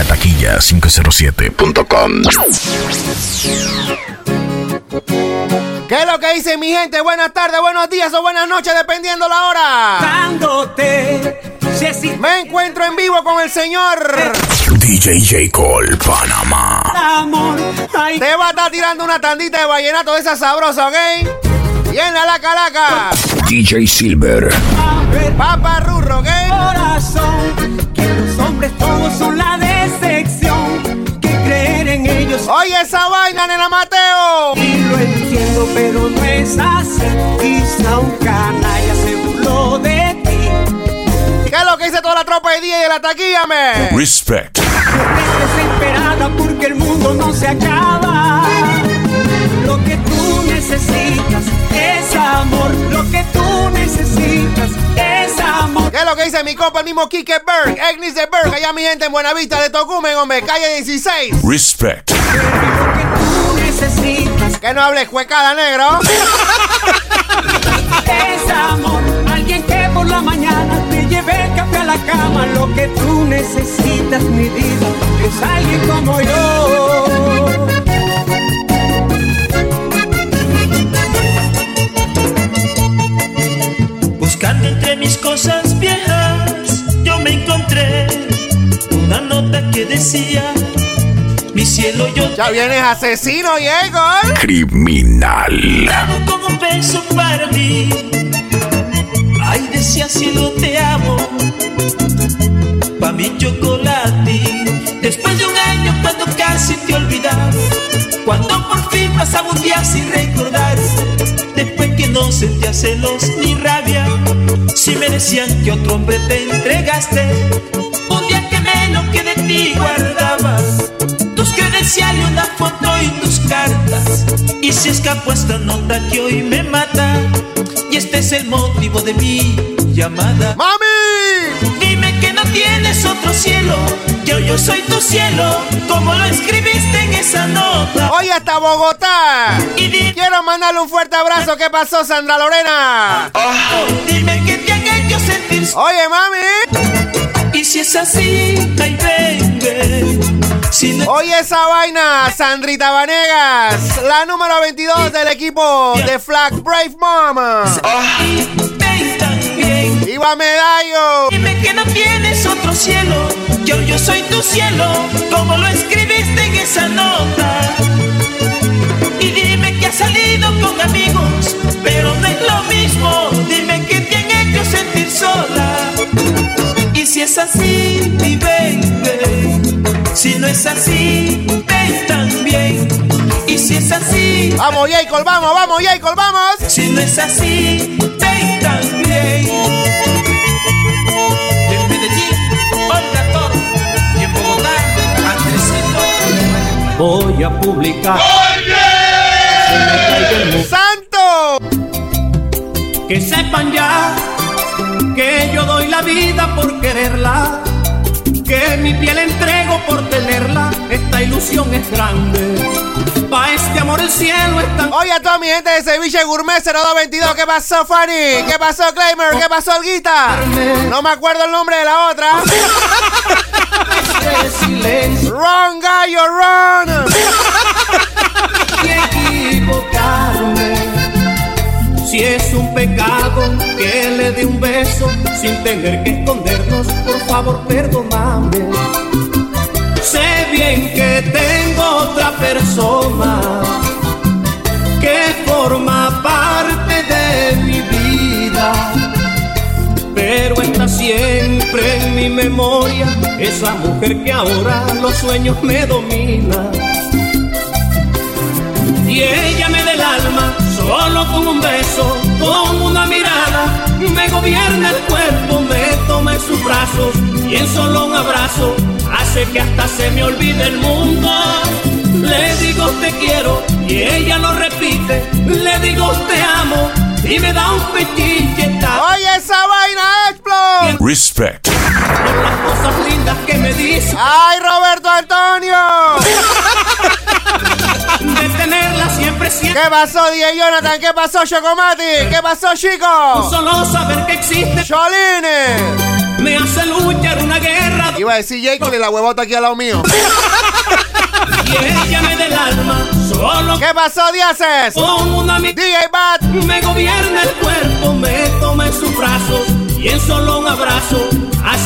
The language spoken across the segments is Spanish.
La taquilla 507.com. ¿Qué es lo que dice mi gente? Buenas tardes, buenos días o buenas noches, dependiendo la hora. Me encuentro en vivo con el señor DJ J. Cole, Panamá. Te va a estar tirando una tandita de vallenato de esa sabrosa, ¿ok? Y en la calaca. DJ Silver. Papa Rurro, ¿ok? Corazón, que los hombres todos Oye esa vaina, nena Mateo. Y lo entiendo, pero no es así. Quizá un canalla se burló de ti. ¿Qué es lo que dice toda la tropa de día y de la taquilla, me? Respect. Desesperada porque el mundo no se acaba. Lo que dice mi compa, el mismo Kike Berg? Egnis de Berg, allá mi gente en Buenavista de Tocumen, hombre, calle 16. Respect. Que no hable cuecada, negro. es amor. Alguien que por la mañana te lleve el café a la cama. Lo que tú necesitas, mi vida, es alguien como yo. Que decía, mi cielo yo Ya vienes asesino, Diego. Criminal. como un beso para ti. Ay, decía cielo te amo, pa' mi chocolate. Después de un año cuando casi te olvidas, cuando por fin pasaba un día sin recordar, después que no sentía celos ni rabia, si me decían que otro hombre te entregaste, ti guardabas, tus credenciales, una foto y tus cartas, y se escapó esta nota que hoy me mata, y este es el motivo de mi llamada. ¡Mami! Dime que no tienes otro cielo, que hoy yo soy tu cielo, como lo escribiste en esa nota. Hoy hasta Bogotá. Y Quiero mandarle un fuerte abrazo. ¿Qué pasó, Sandra Lorena? dime que te han hecho sentir Oye, mami. Y si es así, ay Oye esa vaina, Sandrita Vanegas, la número 22 del equipo de Flag Brave Mama. también. Iba Medallo. Dime que no tienes otro cielo, hoy yo soy tu cielo, como lo escribiste en esa nota. Y dime que has salido con amigos, pero no es lo mismo. Dime que te han hecho sentir sola. Y si es así, si no es así, ven también. Y si es así, Vamos, Jacob, vamos, vamos, Jacob, vamos. si no es así, ven también. En Medellín, Olga. Y en Bogotá, Andresito. Voy a publicar. ¡Santo! Que sepan ya que yo doy la vida por quererla, que mi piel entrego por tenerla. Esta ilusión es grande. Pa' este amor el cielo es tan Oye a toda mi gente de Ceviche Gourmet 0222, ¿qué pasó, Fanny? ¿Qué pasó, Claimer? ¿Qué pasó, Olguita? No me acuerdo el nombre de la otra. Run, gallo, equivocarme. Si es un pecado que le dé un beso sin tener que escondernos, por favor perdóname. Sé bien que tengo otra persona que forma parte de mi vida, pero está siempre en mi memoria esa mujer que ahora los sueños me domina. Y ella me da el alma solo con un beso, con una mirada, me gobierna el cuerpo, me toma en sus brazos y en solo un abrazo hace que hasta se me olvide el mundo. Le digo te quiero y ella lo repite, le digo te amo y me da un ta- Oye esa vaina, Explode. Respect. por las cosas lindas que me dice, ¡Ay, Roberto Antonio! ¿Qué pasó, DJ Jonathan? ¿Qué pasó, Chocomati? ¿Qué pasó, chico? Solo saber que existe Choline. me hace luchar una guerra. Iba a decir Jacob y la huevota aquí al lado mío. y ella me del alma, solo. ¿Qué pasó, Diaces? Con una DJ Bat. Me gobierna el cuerpo, me toma en sus brazos y en solo un abrazo.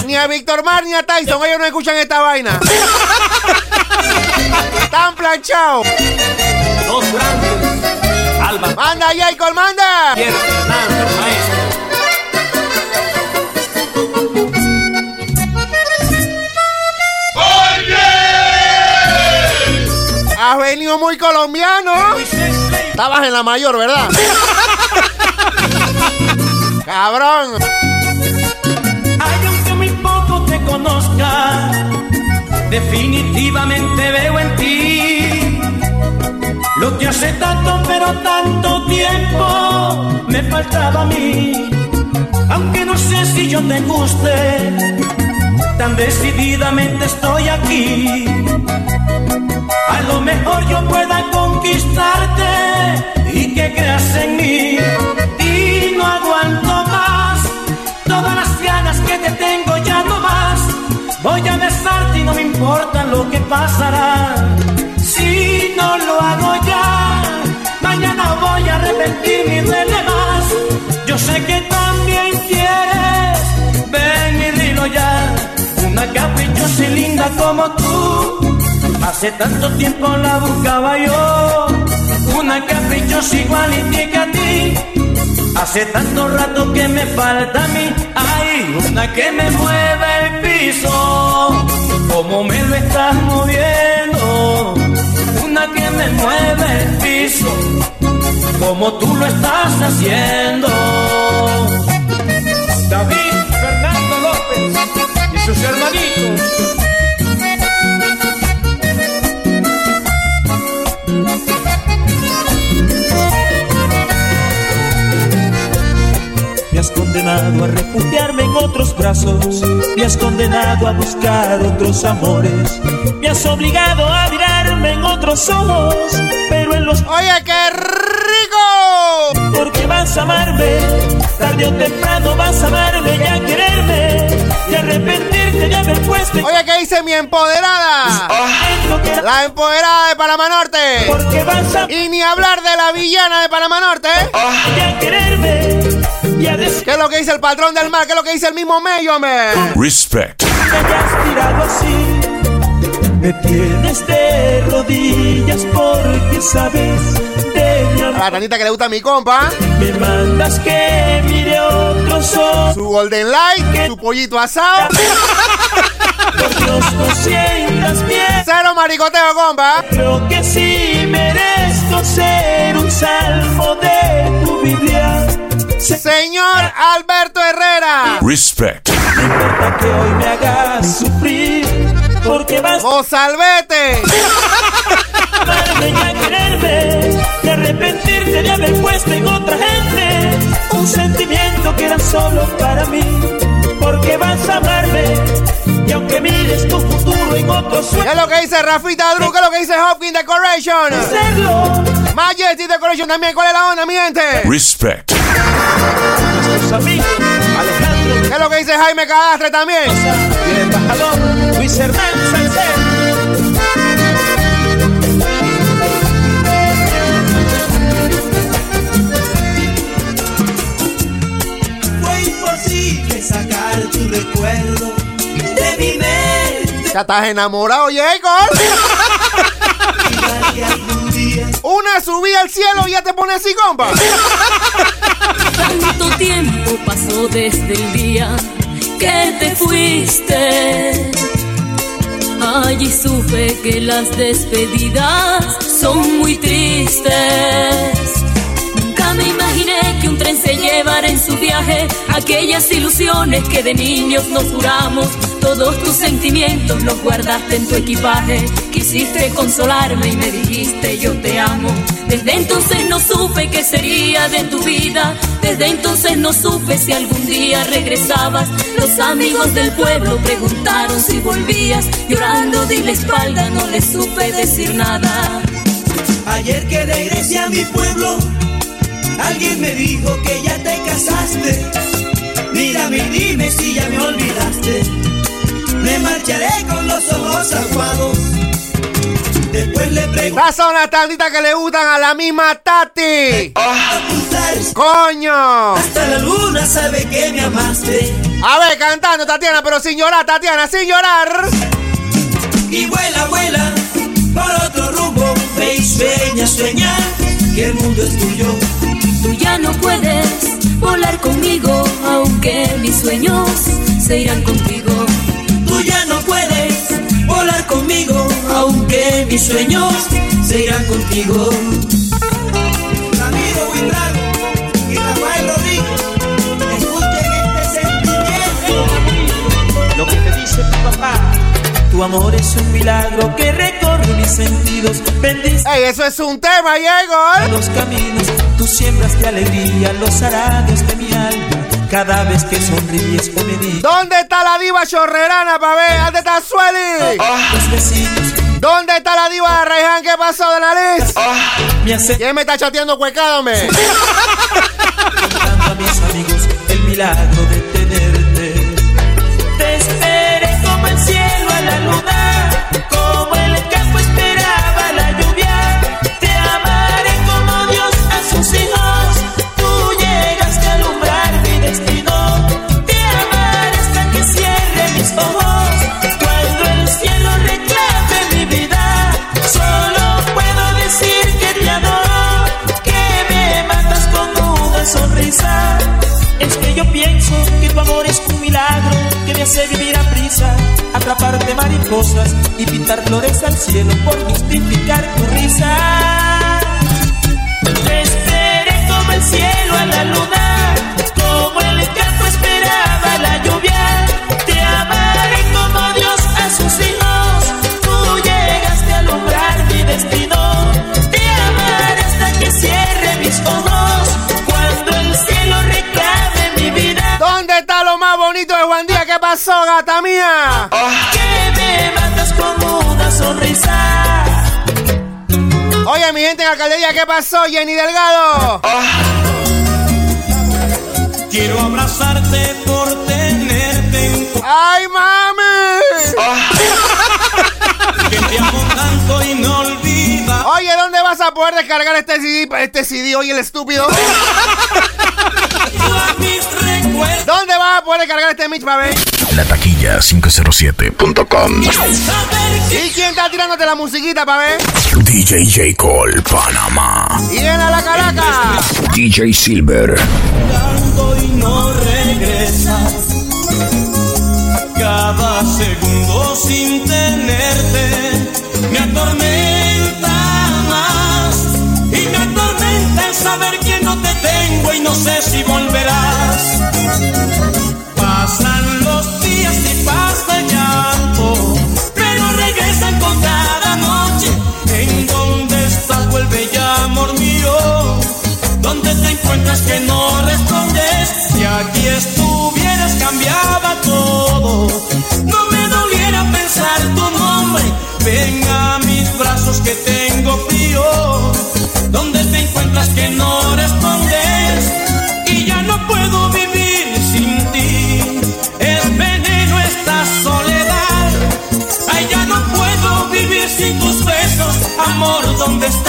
Ni a Víctor Mar ni a Tyson, ellos no escuchan esta vaina. Están planchados. Dos grandes. Alba. Manda, Jacob, manda. Has venido muy colombiano. Estabas en la mayor, ¿verdad? Cabrón. Ay, aunque muy poco te conozca, definitivamente veo lo que hace tanto, pero tanto tiempo me faltaba a mí. Aunque no sé si yo te guste, tan decididamente estoy aquí. A lo mejor yo pueda conquistarte y que creas en mí. Y no aguanto más todas las ganas que te tengo, ya no más. Voy a besarte y no me importa lo que pasará. Si no lo hago ya, mañana voy a arrepentirme y duele más. Yo sé que también quieres, ven y dilo ya. Una caprichosa y linda como tú. Hace tanto tiempo la buscaba yo, una caprichosa igualita que a ti. Hace tanto rato que me falta a mí, hay una que me mueve el piso, como me lo estás moviendo. Que me mueve el piso, como tú lo estás haciendo. David Fernando López y sus hermanitos. Me has condenado a refugiarme en otros brazos, me has condenado a buscar otros amores, me has obligado a mirarme en otros ojos, pero en los... Oye, qué rico. Porque vas a amarme, tarde o temprano vas a amarme y a quererme y arrepentirte de haber puesto... Oye, ¿qué dice mi empoderada? La empoderada de Panamá Norte. Porque vas a... Y ni hablar de la villana de Panamá Norte. Y a quererme ¿Qué es lo que dice el patrón del mar? ¿Qué es lo que dice el mismo medio, man? Respect. Me has tirado así. Me tienes de rodillas porque sabes de mi amor. A la tanita que le gusta a mi compa. Me mandas que mire otros ojos. Su golden light, su pollito asado. Por Dios, no sientas bien. Cero maricoteo, compa. Creo que sí merezco ser un salmo de tu Biblia. Señor Alberto Herrera. Respect. No importa que hoy me hagas sufrir, porque vas a salvete. Amarme y a quererme, y arrepentirte de haber puesto en otra gente un sentimiento que era solo para mí, porque vas a amarme. Y aunque mires tu futuro en otro sueño. ¿Qué es lo que dice Rafita Drew? ¿Qué es lo que dice Hopkins Decoration? Hacerlo. Majesty Decoration también. ¿Cuál es la onda, mi gente? Respect. Nuestros amigos, Alejandro. ¿Qué es lo que dice Jaime Cadastre también? Y el embajador Luis Hernán recuerdo de mi mente. Ya estás enamorado, Jacob. Una subida al cielo y ya te pones así, compa. Tanto tiempo pasó desde el día que te fuiste. Allí supe que las despedidas son muy tristes. Que un tren se llevara en su viaje aquellas ilusiones que de niños nos juramos. Todos tus sentimientos los guardaste en tu equipaje. Quisiste consolarme y me dijiste yo te amo. Desde entonces no supe qué sería de tu vida. Desde entonces no supe si algún día regresabas. Los amigos del pueblo preguntaron si volvías. Llorando di la espalda, no les supe decir nada. Ayer que regresé a mi pueblo, alguien me dijo que ya te casaste. Mírame y dime si ya me olvidaste. Me marcharé con los ojos aguados. Después le pregunto. Estas son las tanditas que le gustan a la misma Tati. ¡Coño! Hasta la luna sabe que me amaste. A ver, cantando, Tatiana, pero sin llorar, Tatiana, sin llorar. Y vuela, vuela por otro rumbo. Ve y sueña, sueña que el mundo es tuyo. Tú ya no puedes volar conmigo, aunque mis sueños se irán contigo. Tú ya no puedes volar conmigo, aunque mis sueños se irán contigo. Ramiro Windrago y Rafael Rodríguez, escuchen este sentimiento. Lo que te dice tu papá. Tu amor es un milagro que recorre mis sentidos. Bendice ¡Ey, eso es un tema, Diego! los caminos. Tú siembras de alegría los arados de mi alma. Cada vez que sonríes o me dices ¿Dónde está la diva chorrerana, pa' ver? ¿Dónde está Sueli? los vecinos. ¿Dónde está la diva de Reyhan? ¿Qué pasó de nariz? Me hace ¿Quién me está chateando cuecándome? contando a mis amigos el milagro de pintar flores al cielo por justificar tu risa. Te esperé como el cielo a la luna, como el campo esperaba la lluvia. Te amaré como Dios a sus hijos. Tú llegaste a alumbrar mi destino. Te amaré hasta que cierre mis ojos. Cuando el cielo reclame mi vida. ¿Dónde está lo más bonito de Juan Díaz? ¿Qué pasó, gata mía? Que sonrisa. Oye, mi gente en Alcaldía, ¿qué pasó, Jenny Delgado? Quiero abrazarte por tenerte en tu ¡Ay, mami! que te amo tanto y no olvida. Oye, ¿dónde vas a poder descargar este CD? Este CD, oye, el estúpido. ¿Dónde vas a poder descargar este pa' ver? La taquilla 507.com. Saber que ¿Y quién está tirándote la musiquita, pa' ver? DJ J. Cole, Panamá. Y en la caraca. DJ Silver. tanto y no regresas. Cada segundo sin tenerte me atormenta más. Y me atormenta el saber que no te tengo y no sé si volverás. Que no respondes? Si aquí estuvieras cambiaba todo. No me doliera pensar tu nombre. Ven a mis brazos que tengo frío. ¿Dónde te encuentras que no respondes? Y ya no puedo vivir sin ti. Es veneno esta soledad. Ay, ya no puedo vivir sin tus besos. Amor, ¿dónde estás?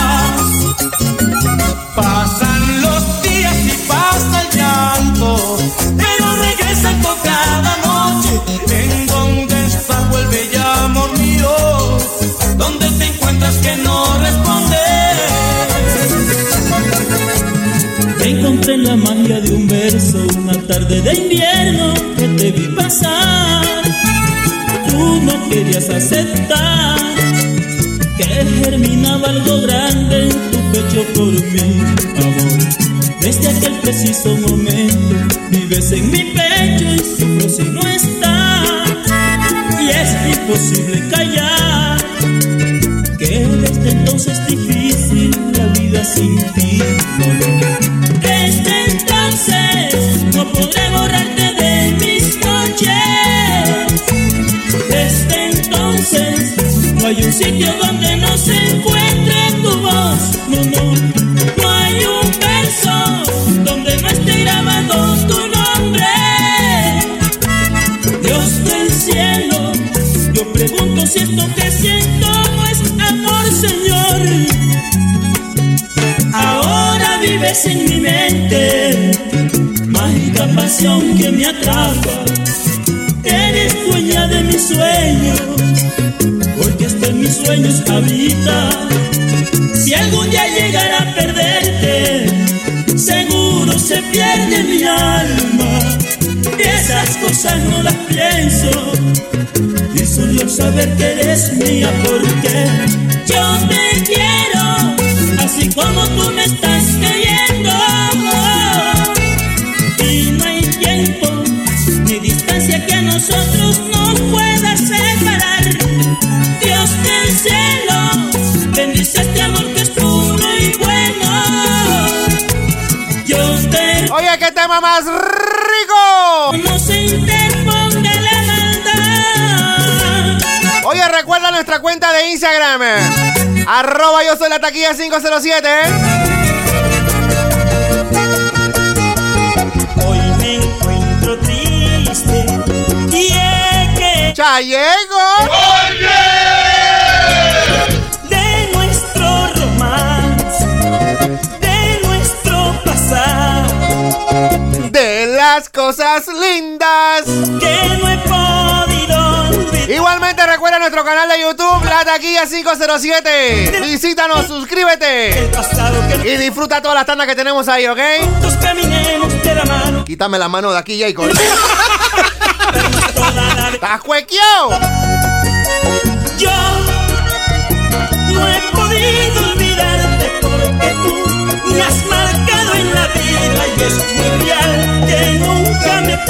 Magia de un verso una tarde de invierno que te vi pasar. Tú no querías aceptar que germinaba algo grande en tu pecho por mí, amor. Desde aquel preciso momento vives en mi pecho y sufro si no estás. Y es imposible callar que desde entonces es difícil la vida sin ti. sitio donde no se encuentre tu voz. No, no, no hay un verso donde no esté grabado tu nombre. Dios del cielo, yo pregunto si esto que siento es amor, Señor. Ahora vives en mi mente, mágica pasión que me atrapa. Eres dueña de mis sueños mis sueños habita. Si algún día llegara a perderte, seguro se pierde mi alma. Y esas cosas no las pienso solo saber que eres mía porque yo te quiero así como tú me estás queriendo y no hay tiempo ni distancia que a nosotros oye más rico no se recuerda nuestra cuenta de Instagram. Arroba yo soy la taquilla 507. Hoy me encuentro triste y es que ya llego. Oye. Las cosas lindas que no he Igualmente recuerda nuestro canal de YouTube, La Taquilla 507. Visítanos, suscríbete. Y disfruta todas las tandas que tenemos ahí, ¿ok? Quítame la mano de aquí, Jacob. ¡Estás cuequeado! Yo no he podido olvidarte porque tú me has marcado en la vida y es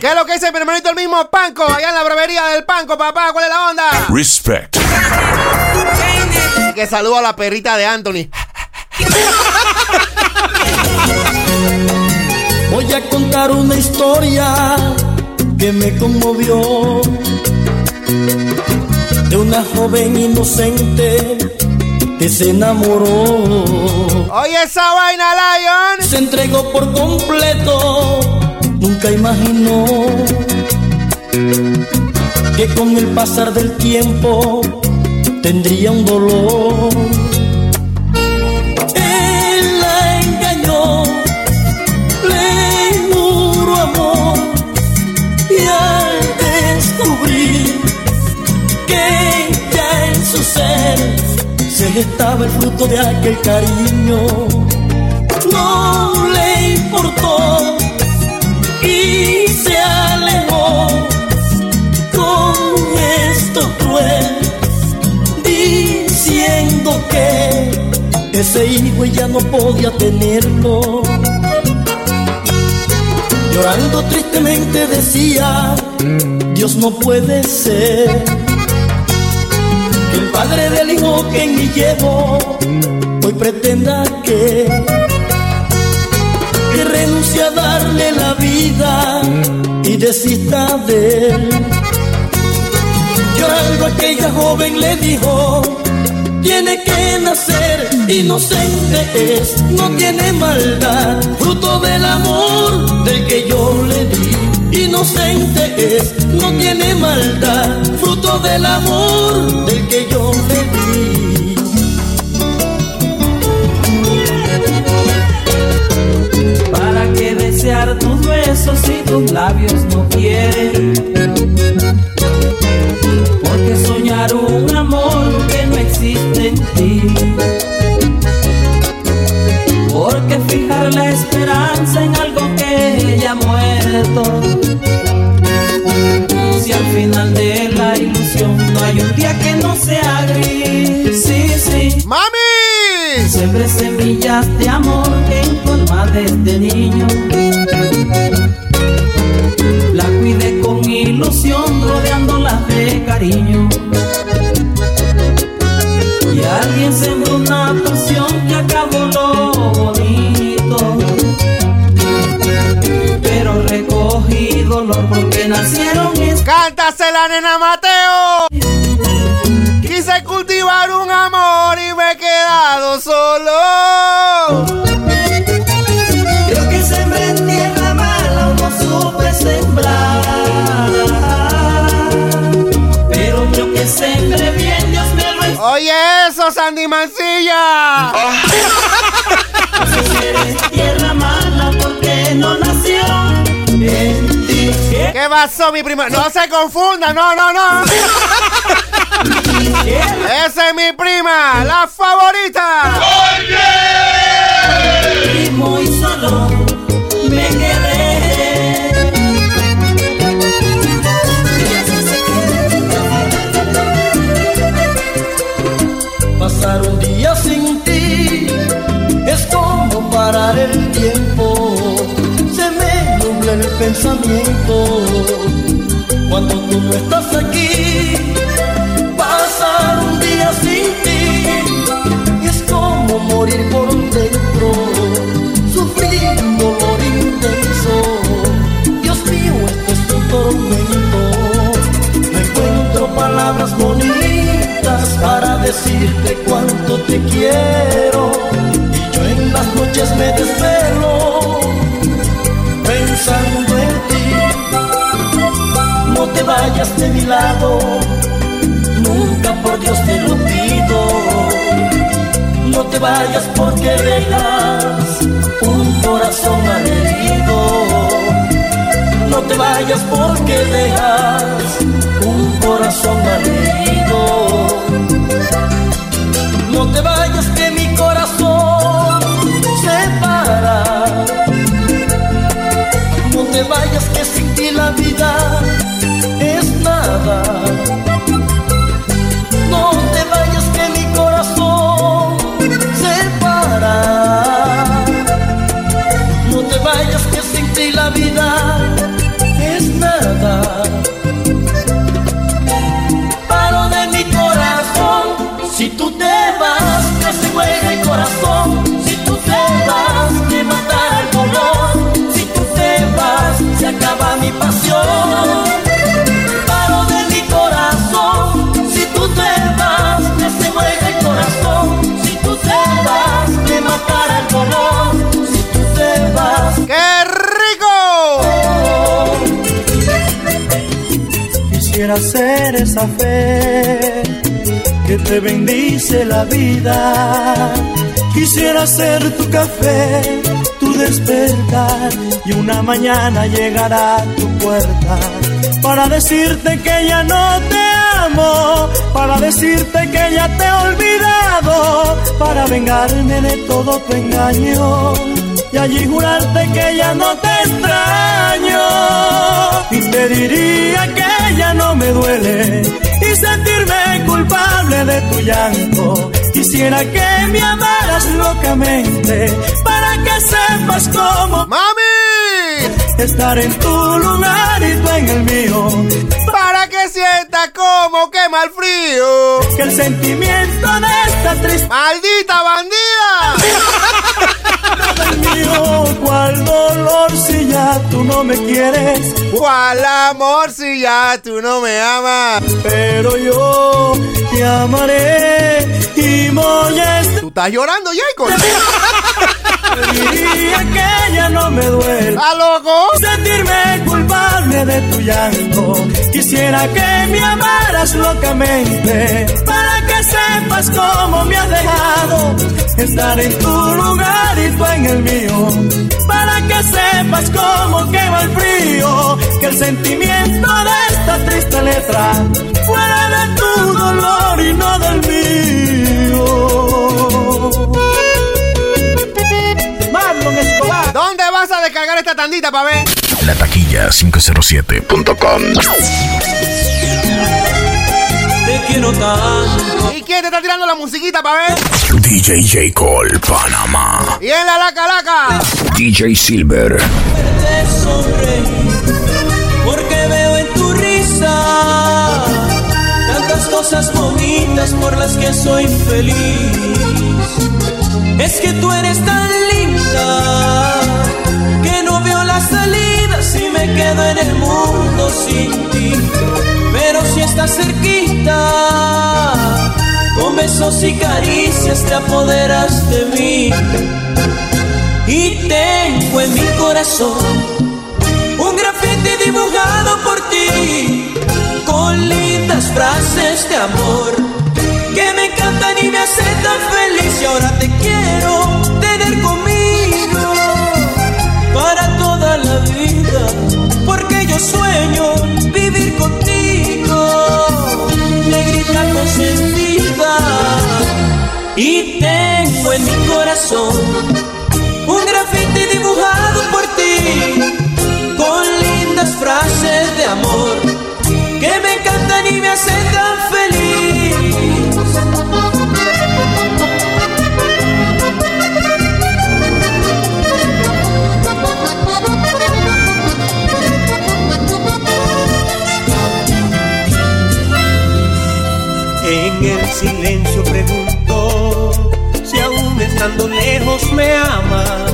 ¿Qué es lo que dice mi hermanito el mismo Panco? Allá en la brevería del Panco, papá. ¿Cuál es la onda? Respect. Y que saludo a la perrita de Anthony. Voy a contar una historia que me conmovió de una joven inocente que se enamoró. Oye esa vaina, Lion. Se entregó por completo nunca imaginó que con el pasar del tiempo tendría un dolor. Se gestaba el fruto de aquel cariño, no le importó y se alejó con esto cruel, diciendo que ese hijo ya no podía tenerlo. Llorando tristemente decía, Dios no puede ser el padre del hijo que en llevo hoy pretenda que que renuncie a darle la vida y desista de él. Llorando aquella joven le dijo, tiene que nacer, inocente es, no tiene maldad, fruto del amor del que yo le di. Inocente es, no tiene maldad, fruto del amor del que yo le di. tus besos y tus labios no quieren. Porque soñar un amor que nació en ti. ¿Qué pasó, mi prima? No se confunda, no, no, no. Esa es mi prima, la favorita. Y pensamiento cuando tú no estás aquí. Pasar un día sin ti es como morir por dentro, sufrir un dolor intenso. Dios mío, esto es un tormento. No encuentro palabras bonitas para decirte cuánto te quiero. Y yo en las noches me desvelo No te vayas de mi lado, nunca por Dios te lo pido. No te vayas porque dejas un corazón malherido. No te vayas porque dejas un corazón malherido. No te vayas que mi corazón se para. No te vayas que sin ti la vida No te vayas que mi corazón se para. No te vayas que sin ti la vida es nada. Paro de mi corazón, si tú te vas, que se muere el corazón. Si tú te vas, me matará el. Si tú te vas, se acaba mi pasión. Quisiera ser esa fe. Que te bendice la vida. Quisiera ser tu café, tu despertar. Y una mañana llegar a tu puerta para decirte que ya no te amo, para decirte que ya te he olvidado, para vengarme de todo tu engaño y allí jurarte que ya no te extraño. Y te diría que ya no me duele y sentirme culpable de tu llanto. Quisiera que me amaras locamente para que sepas cómo ¡Mami! estar en tu lugar y tú en el mío. Para que sienta como quema el frío. Que el sentimiento de esta tristeza ¡Maldita bandida! mío, cuál dolor si ya tú no me quieres. ¿Cuál amor si ya tú no me amas? Pero yo te amaré y a estar. ¿Tú estás llorando, Jacob? Diría que ya no me duele. ¿Estás loco? Sentirme culpable de tu llanto. Quisiera que me amaras locamente. Para sepas cómo me has dejado. Estar en tu lugar y tú en el mío. Para que sepas cómo quema el frío. Que el sentimiento de esta triste letra. Fuera de tu dolor y no del mío. Marlon Escobar. ¿Dónde vas a descargar esta tandita, pa' ver? La taquilla 507.com. Quiero tanto. ¿Y quién te está tirando la musiquita, pa' ver? DJ J. Cole, Panamá. Y en la laca laca. DJ Silver. porque veo en tu risa tantas cosas bonitas por las que soy feliz. Es que tú eres tan linda que no veo la salida si me quedo en el mundo sin ti. Cerquita, con besos y caricias te apoderas de mí. Y tengo en mi corazón un grafiti dibujado por ti, con lindas frases de amor que me encantan y me hacen tan feliz. Y ahora te quiero tener conmigo para toda la vida, porque yo sueño vivir contigo, Y tengo en mi corazón un grafiti dibujado por ti, con lindas frases de amor que me encantan y me hacen tan silencio pregunto si aún estando lejos me amas.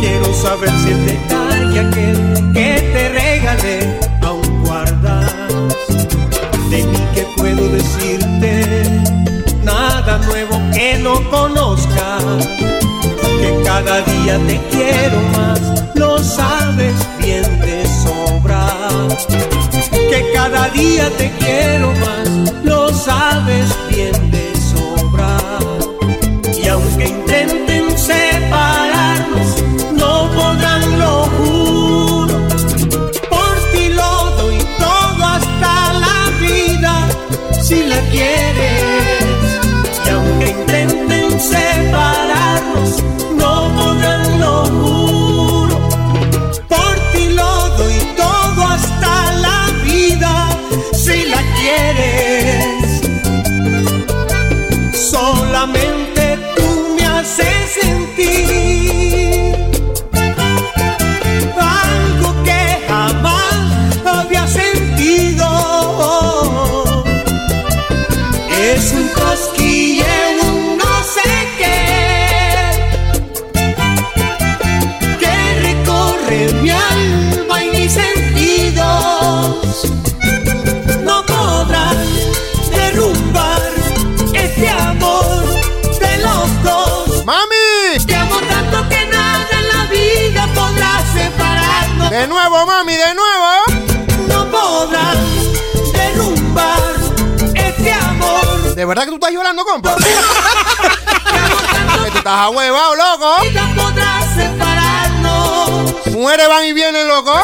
Quiero saber si el detalle que te regalé aún guardas. De mí que puedo decirte nada nuevo que no conozca. Que cada día te quiero más, lo sabes bien de sobra. Que cada día te quiero más, lo sabes bien De nuevo, mami, de nuevo. No podrán derrumbar este amor. ¿De verdad que tú estás llorando, compa? que tú estás ahuevado, loco. Vida podrá separarnos. Mujeres van y vienen, loco.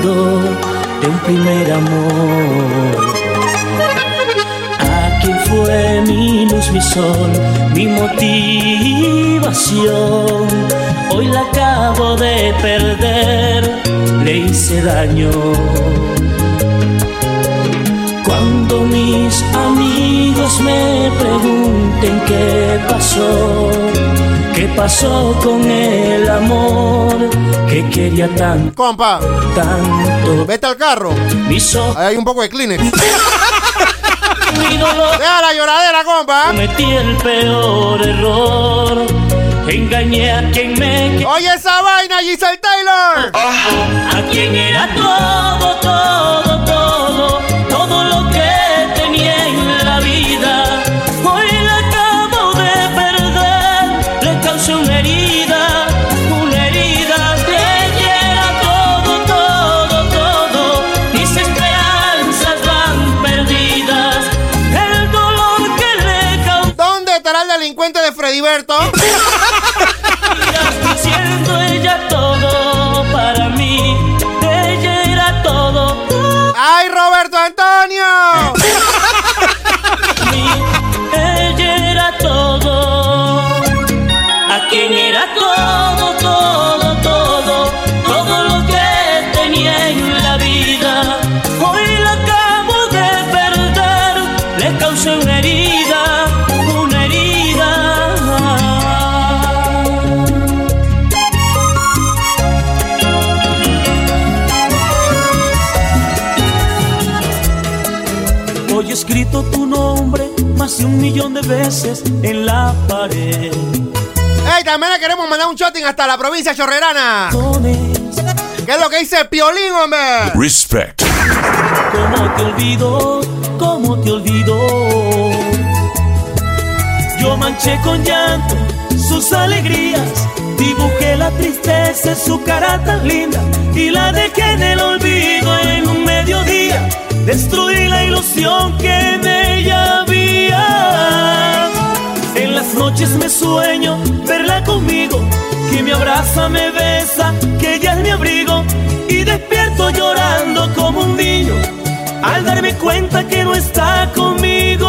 recuerdo de un primer amor. Aquí fue mi luz, mi sol, mi motivación. Hoy la acabo de perder, le hice daño. Cuando mis amigos me pregunten qué pasó, qué pasó con el amor que quería tanto, Compa, tanto. vete al carro. Ahí hay un poco de Kleenex. Deja la lloradera, compa. cometí el peor error. Engañé a quien me Oye esa vaina, Giselle Taylor. a quien era todo, todo, le escrito tu nombre más de un millón de veces en la pared. ¡Ey! También le queremos mandar un shotting hasta la provincia chorrerana. ¿Qué es lo que dice Piolín, hombre? Respect. ¿Cómo te olvido? ¿Cómo te olvido? Yo manché con llanto sus alegrías, dibujé la tristeza en su cara tan linda y la dejé en el olvido en un mediodía. Destruí la ilusión que en ella había. En las noches me sueño verla conmigo, que me abraza, me besa, que ella es mi abrigo y despierto llorando como un niño al darme cuenta que no está conmigo.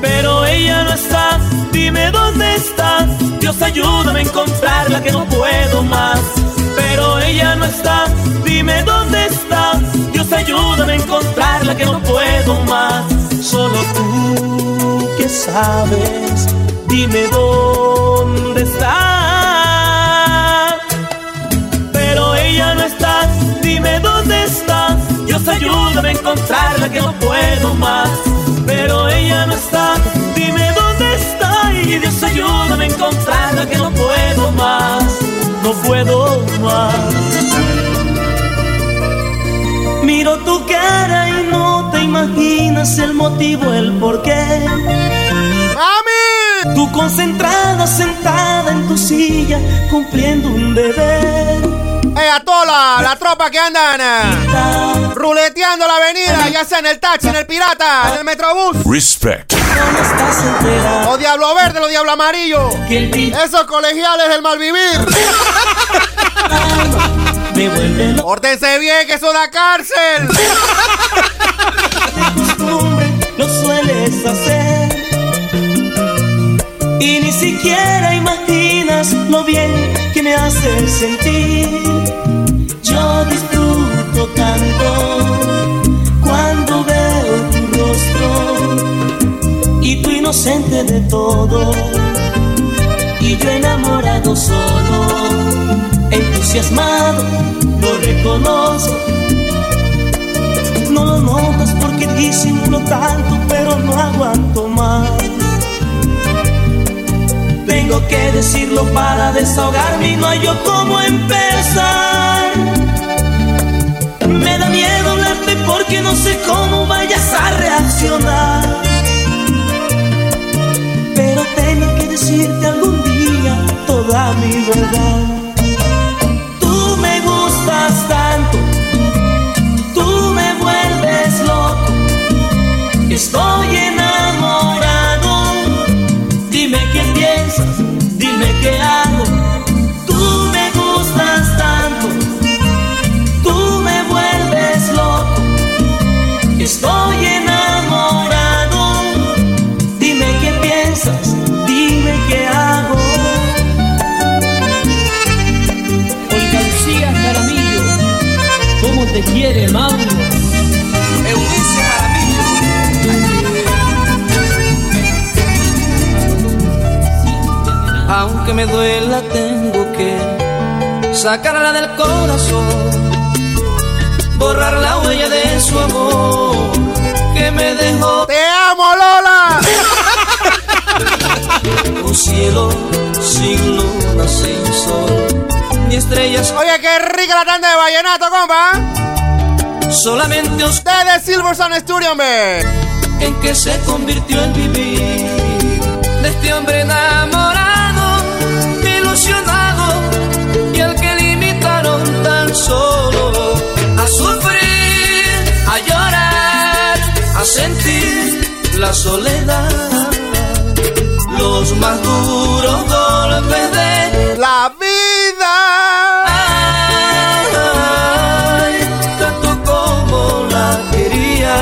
Pero ella no está, dime dónde está. Dios ayúdame a encontrarla que no puedo más. Ella no está, dime dónde está. Dios ayúdame a encontrarla que no puedo más. Solo tú que sabes, dime dónde está. Pero ella no está, dime dónde está. Dios ayúdame a encontrarla que no puedo más. Pero ella no está, dime dónde está. Y Dios ayúdame a encontrarla que no puedo más. No puedo más. Miro tu cara y no te imaginas el motivo, el porqué. ¡Mami! Tú concentrada, sentada en tu silla, cumpliendo un deber. ¡Ey, a toda la, la tropa que andan eh, ruleteando la avenida, ya sea en el taxi, en el pirata, en el metrobús! Respect. Los diablo verde, los diablo amarillo. Esos colegiales del malvivir. Pórtense bien, que eso da cárcel. costumbre, lo sueles hacer. Y ni siquiera imaginas lo bien que me haces sentir. Yo disfruto tanto inocente de todo. Y yo enamorado solo, entusiasmado, lo reconozco. No lo notas porque disimulo tanto, pero no aguanto más. Tengo que decirlo para desahogarme y no hay yo cómo empezar. Me da miedo hablarte porque no sé cómo vayas a reaccionar. Pero tengo que decirte algún día toda mi verdad. Tú me gustas tanto, tú me vuelves loco. Estoy enamorado. Dime qué piensas, dime qué hago. Aunque me duela, tengo que sacarla del corazón, borrar la huella de su amor que me dejó. ¡Te amo, Lola! Un cielo sin luna, sin sol, ni estrellas, Oye, qué rica la tanda de vallenato, compa. solamente usted Desde Silverstone Studio, hombre. en que se convirtió en vivir de este hombre enamorado, sentir la soledad, los más duros golpes de la vida. Tanto como la quería,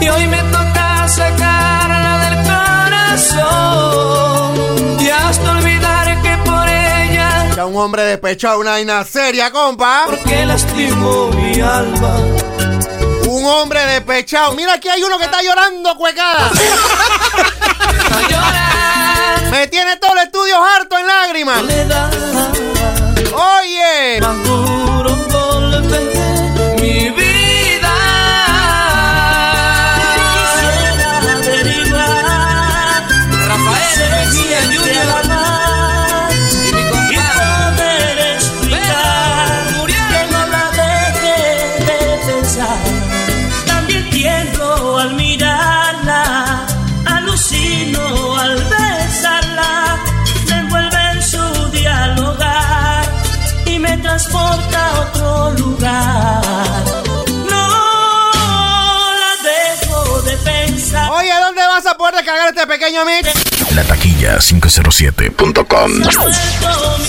y hoy me toca sacarla del corazón y hasta olvidar que por ella. Ya un hombre despechado, una inaseria compa. Porque lastimó mi alma Hombre despechado. Mira, aquí hay uno que está llorando, cuecada. Me tiene todo el estudio harto en lágrimas. Oye. Pequeño mix? La taquilla 507.com.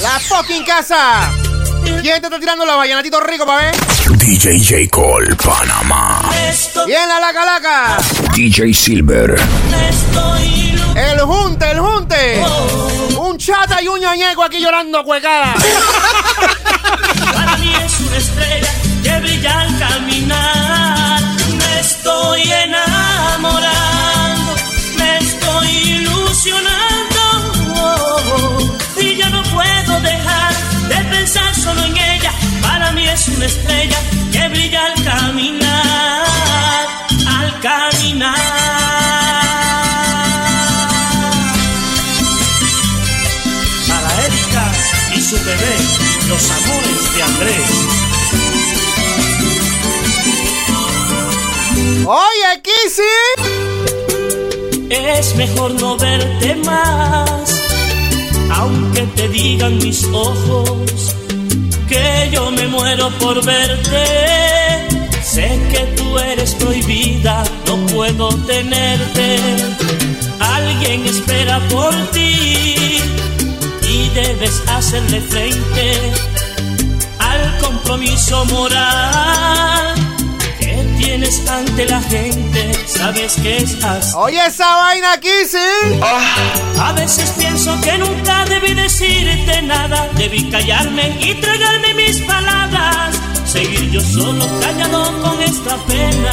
La fucking casa. ¿Quién te está tirando los vallenatitos ricos, pa' ver? DJ J. Cole, Panamá. Y en la laca laca. DJ Silver. El junte, el junte. Un chata y un ñoñeco aquí llorando cuecada. Para mí es una estrella que brilla al caminar. Me estoy enamorando, solo en ella. Para mí es una estrella que brilla al caminar, al caminar. Para Erika y su bebé, los amores de Andrés. Oye, Kissy. Es mejor no verte más, aunque te digan mis ojos que yo me muero por verte. Sé que tú eres prohibida, no puedo tenerte. Alguien espera por ti y debes hacerle frente al compromiso moral tienes ante la gente. Sabes que es así. Oye, esa vaina, Kissy. A veces pienso que nunca debí decirte nada, debí callarme y tragarme mis palabras, seguir yo solo callado con esta pena.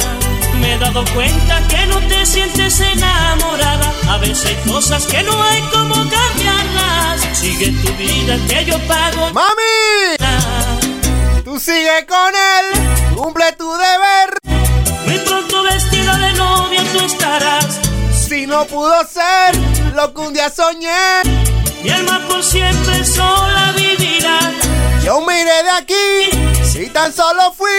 Me he dado cuenta que no te sientes enamorada, a veces hay cosas que no hay como cambiarlas. Sigue tu vida que yo pago. ¡Mami! Tú sigue con él, cumple tu deber. Muy pronto vestida de novia tú estarás. Si no pudo ser lo que un día soñé, Mi alma por siempre sola vivirá. yo miré de aquí. Si tan solo fui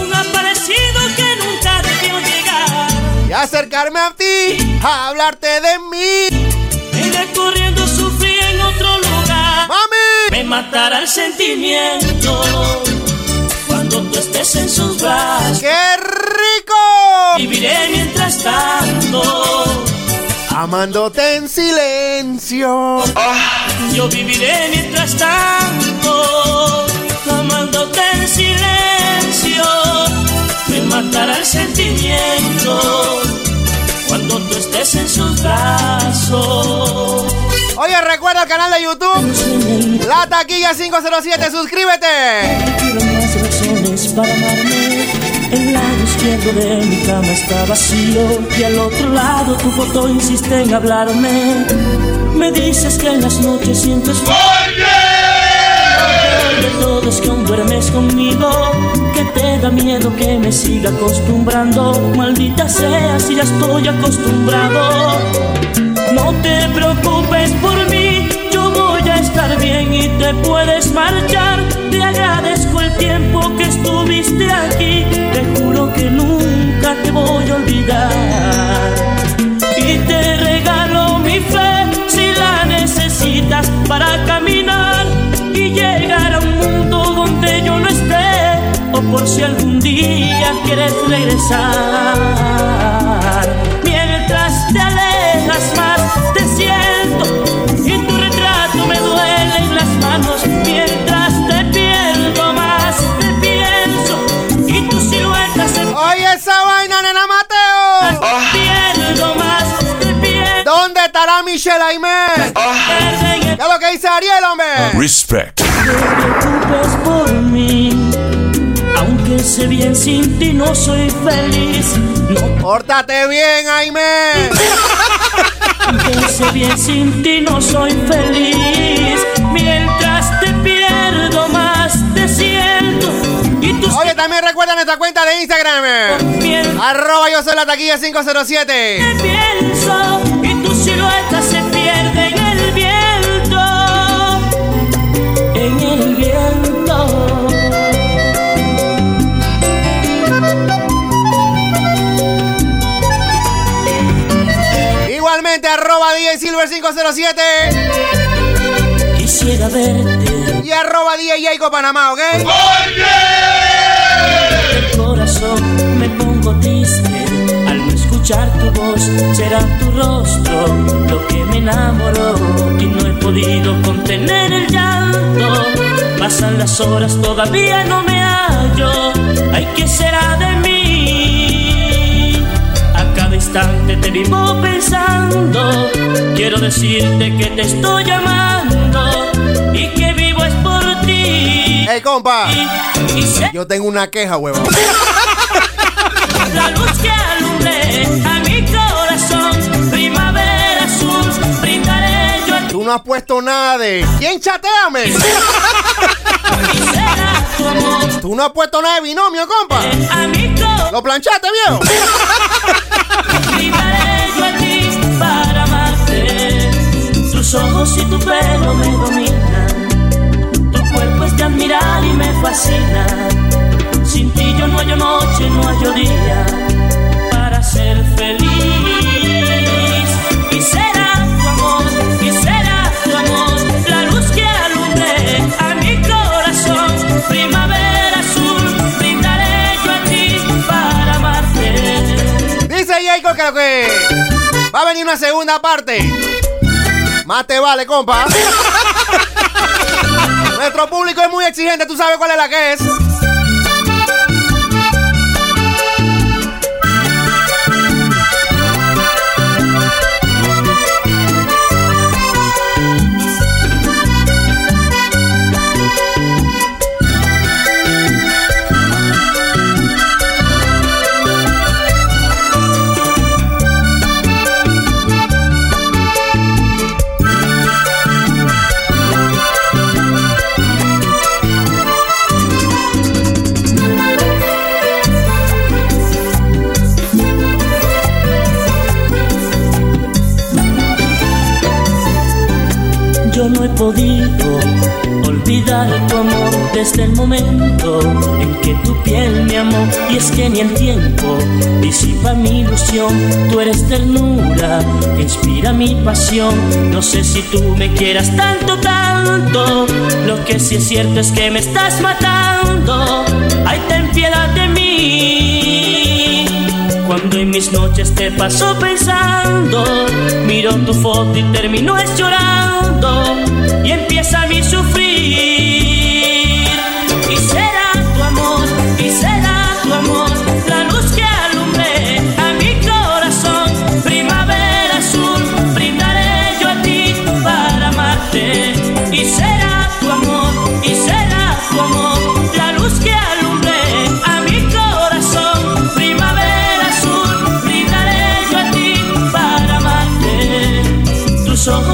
Un aparecido que nunca debió llegar. y acercarme a ti, a hablarte de mí. Iré corriendo, sufrí en otro lugar. ¡Mami! Me matará el sentimiento cuando estés en sus brazos. ¡Qué rico! Viviré mientras tanto. Amándote en silencio. Yo viviré mientras tanto. Amándote en silencio. Me matará el sentimiento cuando tú estés en sus brazos. Oye, recuerda el canal de YouTube. La taquilla 507, suscríbete. Razones para amarme. El lado izquierdo de mi cama está vacío y al otro lado tu foto insiste en hablarme. Me dices que en las noches sientes de todo es que aún duermes conmigo, que te da miedo que me siga acostumbrando. Maldita sea si ya estoy acostumbrado. No te preocupes por mí, yo voy a estar bien y te puedes marchar. Tiempo que estuviste aquí, te juro que nunca te voy a olvidar. Y te regalo mi fe si la necesitas para caminar y llegar a un mundo donde yo no esté, o por si algún día quieres regresar. Mi Michelle Aime. ¿Qué es lo que dice Ariel, hombre? Respect. No te preocupes por mí. Aunque sé bien sin ti no soy feliz. No Pórtate bien, Aime. Aunque sé bien sin ti no soy feliz. Mientras te pierdo más te siento. Oye, también recuerda nuestra cuenta de Instagram. Mientras Arroba yo soy la taquilla 507. te pienso y tu silueta Silver 507 Quisiera verte. y arroba DJ Panamá, ¿ok? El corazón me pongo triste al no escuchar tu voz. Será tu rostro lo que me enamoró y no he podido contener el llanto. Pasan las horas, todavía no me hallo. Ay, ¿qué será de instante te vivo pensando. Quiero decirte que te estoy llamando y que vivo es por ti. Hey, compa, Y sé yo tengo una queja, huevón. la luz que alumbre a mi corazón, primavera azul, brindaré yo a ti Tú no has puesto nada de. ¿Quién chateame? Tú no has puesto nada de binomio, compa. a mi ¿Lo planchaste, viejo? Tus ojos y tu pelo me dominan, tu cuerpo es de admirar y me fascina. Sin ti yo no hallo noche, no hallo día para ser feliz. Y será tu amor, y será tu amor, la luz que alumbre a mi corazón. Primavera azul, brindaré yo a ti para amarte. Dice Jacob que. Va a venir una segunda parte. Más te vale, compa. Nuestro público es muy exigente, tú sabes cuál es la que es. Yo no he podido olvidar tu amor desde el momento en que tu piel me amó. Y es que ni el tiempo disipa mi ilusión. Tú eres ternura que inspira mi pasión. No sé si tú me quieras tanto, tanto. Lo que sí es cierto es que me estás matando. Ay, ten piedad de mí. Cuando en mis noches te paso pensando, miro tu foto y termino es llorando y empieza mi sufrir.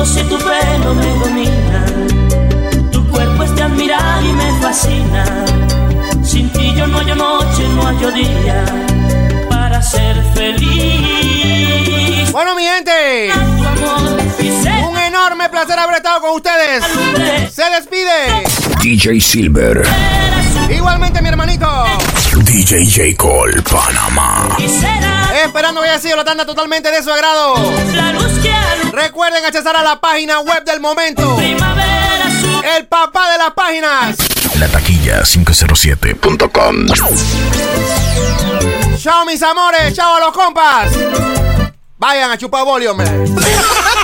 Y tu pelo me dominan, tu cuerpo es de admirar y me fascina. Sin ti yo no hallo noche, no hallo día para ser feliz. Bueno, mi gente, un enorme placer haber estado con ustedes. Se despide. DJ Silver. Igualmente, mi hermanito. DJ J. Cole, Panamá. Esperando que haya sido la tanda totalmente de su agrado. la luz que alumbra. Recuerden accesar a la página web del momento. Primavera azul. El papá de las páginas. La taquilla 507.com. Chao, mis amores. Chao a los compas. Vayan a chupar boli, hombre.